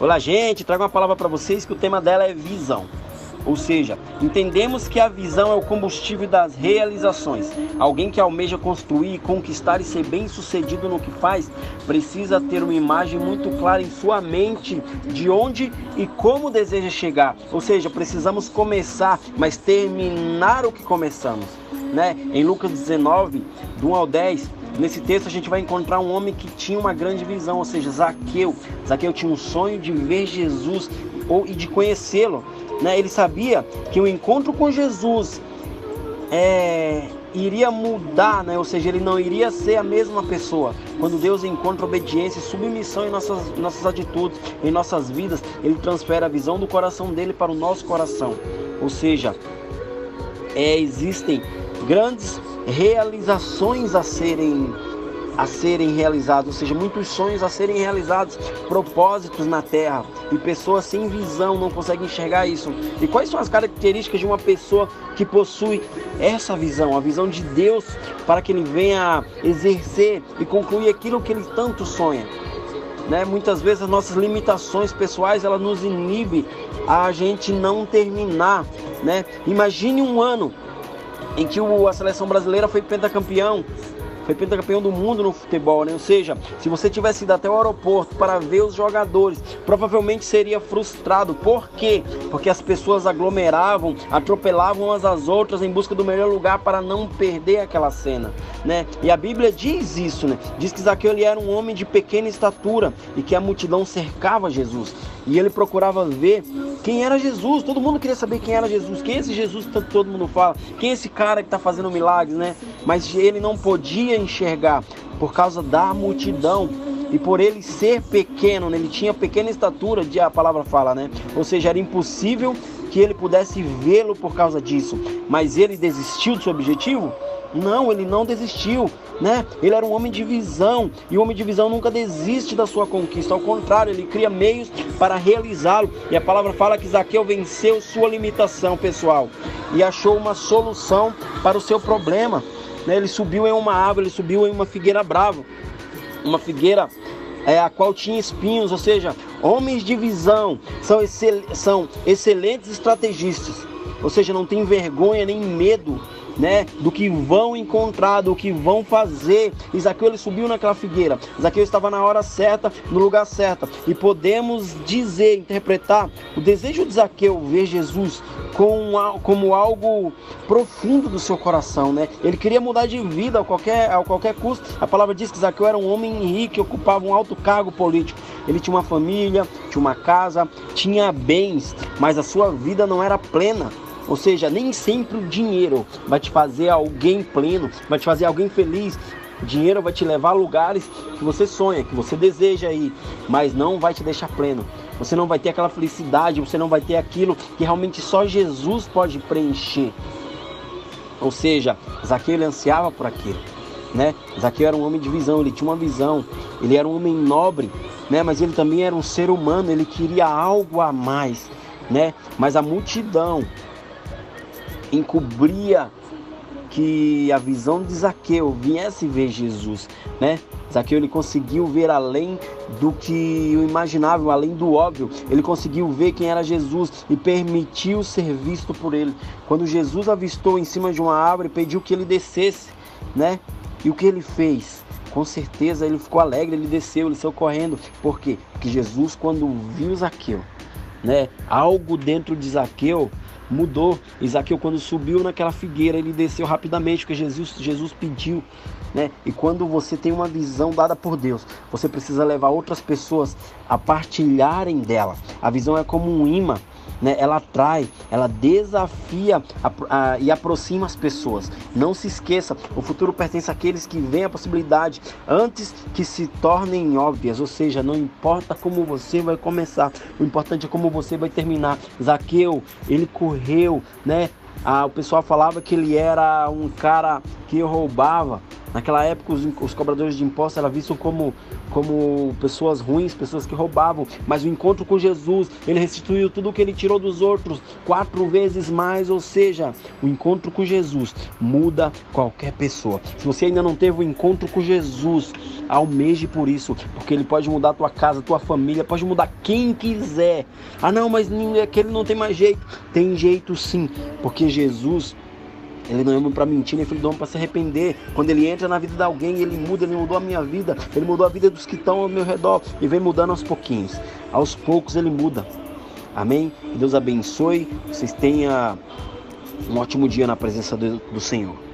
Olá, gente, trago uma palavra para vocês que o tema dela é visão. Ou seja, entendemos que a visão é o combustível das realizações. Alguém que almeja construir, conquistar e ser bem-sucedido no que faz, precisa ter uma imagem muito clara em sua mente de onde e como deseja chegar. Ou seja, precisamos começar, mas terminar o que começamos. Né? Em Lucas 19, do 1 ao 10, Nesse texto a gente vai encontrar um homem que tinha uma grande visão, ou seja, Zaqueu. Zaqueu tinha um sonho de ver Jesus ou e de conhecê-lo. Né? Ele sabia que o encontro com Jesus é, iria mudar, né? ou seja, ele não iria ser a mesma pessoa. Quando Deus encontra obediência e submissão em nossas, nossas atitudes, em nossas vidas, ele transfere a visão do coração dele para o nosso coração. Ou seja, é, existem grandes realizações a serem a serem realizados, ou seja, muitos sonhos a serem realizados, propósitos na terra, e pessoas sem visão não conseguem enxergar isso. E quais são as características de uma pessoa que possui essa visão, a visão de Deus, para que ele venha exercer e concluir aquilo que ele tanto sonha? Né? Muitas vezes as nossas limitações pessoais ela nos inibe a gente não terminar, né? Imagine um ano em que a seleção brasileira foi pentacampeão foi pentacampeão do mundo no futebol, né? Ou seja, se você tivesse ido até o aeroporto para ver os jogadores, provavelmente seria frustrado. Por quê? Porque as pessoas aglomeravam, atropelavam umas às outras em busca do melhor lugar para não perder aquela cena, né? E a Bíblia diz isso, né? Diz que Zaqueu ele era um homem de pequena estatura e que a multidão cercava Jesus. E ele procurava ver quem era Jesus. Todo mundo queria saber quem era Jesus. Quem é esse Jesus que todo mundo fala? Quem é esse cara que está fazendo milagres, né? Mas ele não podia enxergar por causa da multidão e por ele ser pequeno, né? ele tinha pequena estatura, a palavra fala, né? Ou seja, era impossível que ele pudesse vê-lo por causa disso. Mas ele desistiu do seu objetivo? Não, ele não desistiu, né? Ele era um homem de visão e o homem de visão nunca desiste da sua conquista. Ao contrário, ele cria meios para realizá-lo. E a palavra fala que Zaqueu venceu sua limitação pessoal e achou uma solução para o seu problema. Né? Ele subiu em uma árvore, ele subiu em uma figueira brava, uma figueira é, a qual tinha espinhos, ou seja, homens de visão são, excel são excelentes estrategistas, ou seja, não tem vergonha nem medo né, do que vão encontrar, do que vão fazer. Zaqueu ele subiu naquela figueira. Zaqueu estava na hora certa, no lugar certo. E podemos dizer, interpretar o desejo de Zaqueu ver Jesus como, como algo profundo do seu coração, né? Ele queria mudar de vida a qualquer, a qualquer custo. A palavra diz que Zaqueu era um homem rico ocupava um alto cargo político. Ele tinha uma família, tinha uma casa, tinha bens, mas a sua vida não era plena. Ou seja, nem sempre o dinheiro vai te fazer alguém pleno, vai te fazer alguém feliz. O dinheiro vai te levar a lugares que você sonha, que você deseja ir, mas não vai te deixar pleno. Você não vai ter aquela felicidade, você não vai ter aquilo que realmente só Jesus pode preencher. Ou seja, Zaqueu ansiava por aquilo, né? Zaqueu era um homem de visão, ele tinha uma visão, ele era um homem nobre, né? Mas ele também era um ser humano, ele queria algo a mais, né? Mas a multidão encobria que a visão de Zaqueu viesse ver Jesus, né? Zaqueu ele conseguiu ver além do que o imaginável, além do óbvio. Ele conseguiu ver quem era Jesus e permitiu ser visto por ele. Quando Jesus avistou em cima de uma árvore, pediu que ele descesse, né? E o que ele fez? Com certeza ele ficou alegre, ele desceu, ele saiu correndo. Por quê? Porque Jesus, quando viu Zaqueu, né? Algo dentro de Zaqueu mudou. Isaqueu, quando subiu naquela figueira, ele desceu rapidamente, porque Jesus, Jesus pediu. Né? E quando você tem uma visão dada por Deus, você precisa levar outras pessoas a partilharem dela. A visão é como um imã né? Ela atrai, ela desafia a, a, e aproxima as pessoas. Não se esqueça, o futuro pertence àqueles que veem a possibilidade antes que se tornem óbvias. Ou seja, não importa como você vai começar, o importante é como você vai terminar. Zaqueu, ele correu, né? Ah, o pessoal falava que ele era um cara que roubava, Naquela época, os, os cobradores de impostos eram vistos como, como pessoas ruins, pessoas que roubavam. Mas o encontro com Jesus, ele restituiu tudo o que ele tirou dos outros, quatro vezes mais. Ou seja, o encontro com Jesus muda qualquer pessoa. Se você ainda não teve o um encontro com Jesus, almeje por isso, porque ele pode mudar a tua casa, a tua família, pode mudar quem quiser. Ah, não, mas aquele não tem mais jeito. Tem jeito sim, porque Jesus ele não é homem para mentir, nem filho do homem para se arrepender. Quando ele entra na vida de alguém, ele muda, ele mudou a minha vida, ele mudou a vida dos que estão ao meu redor e vem mudando aos pouquinhos. Aos poucos ele muda. Amém? Que Deus abençoe. Vocês tenham um ótimo dia na presença do, do Senhor.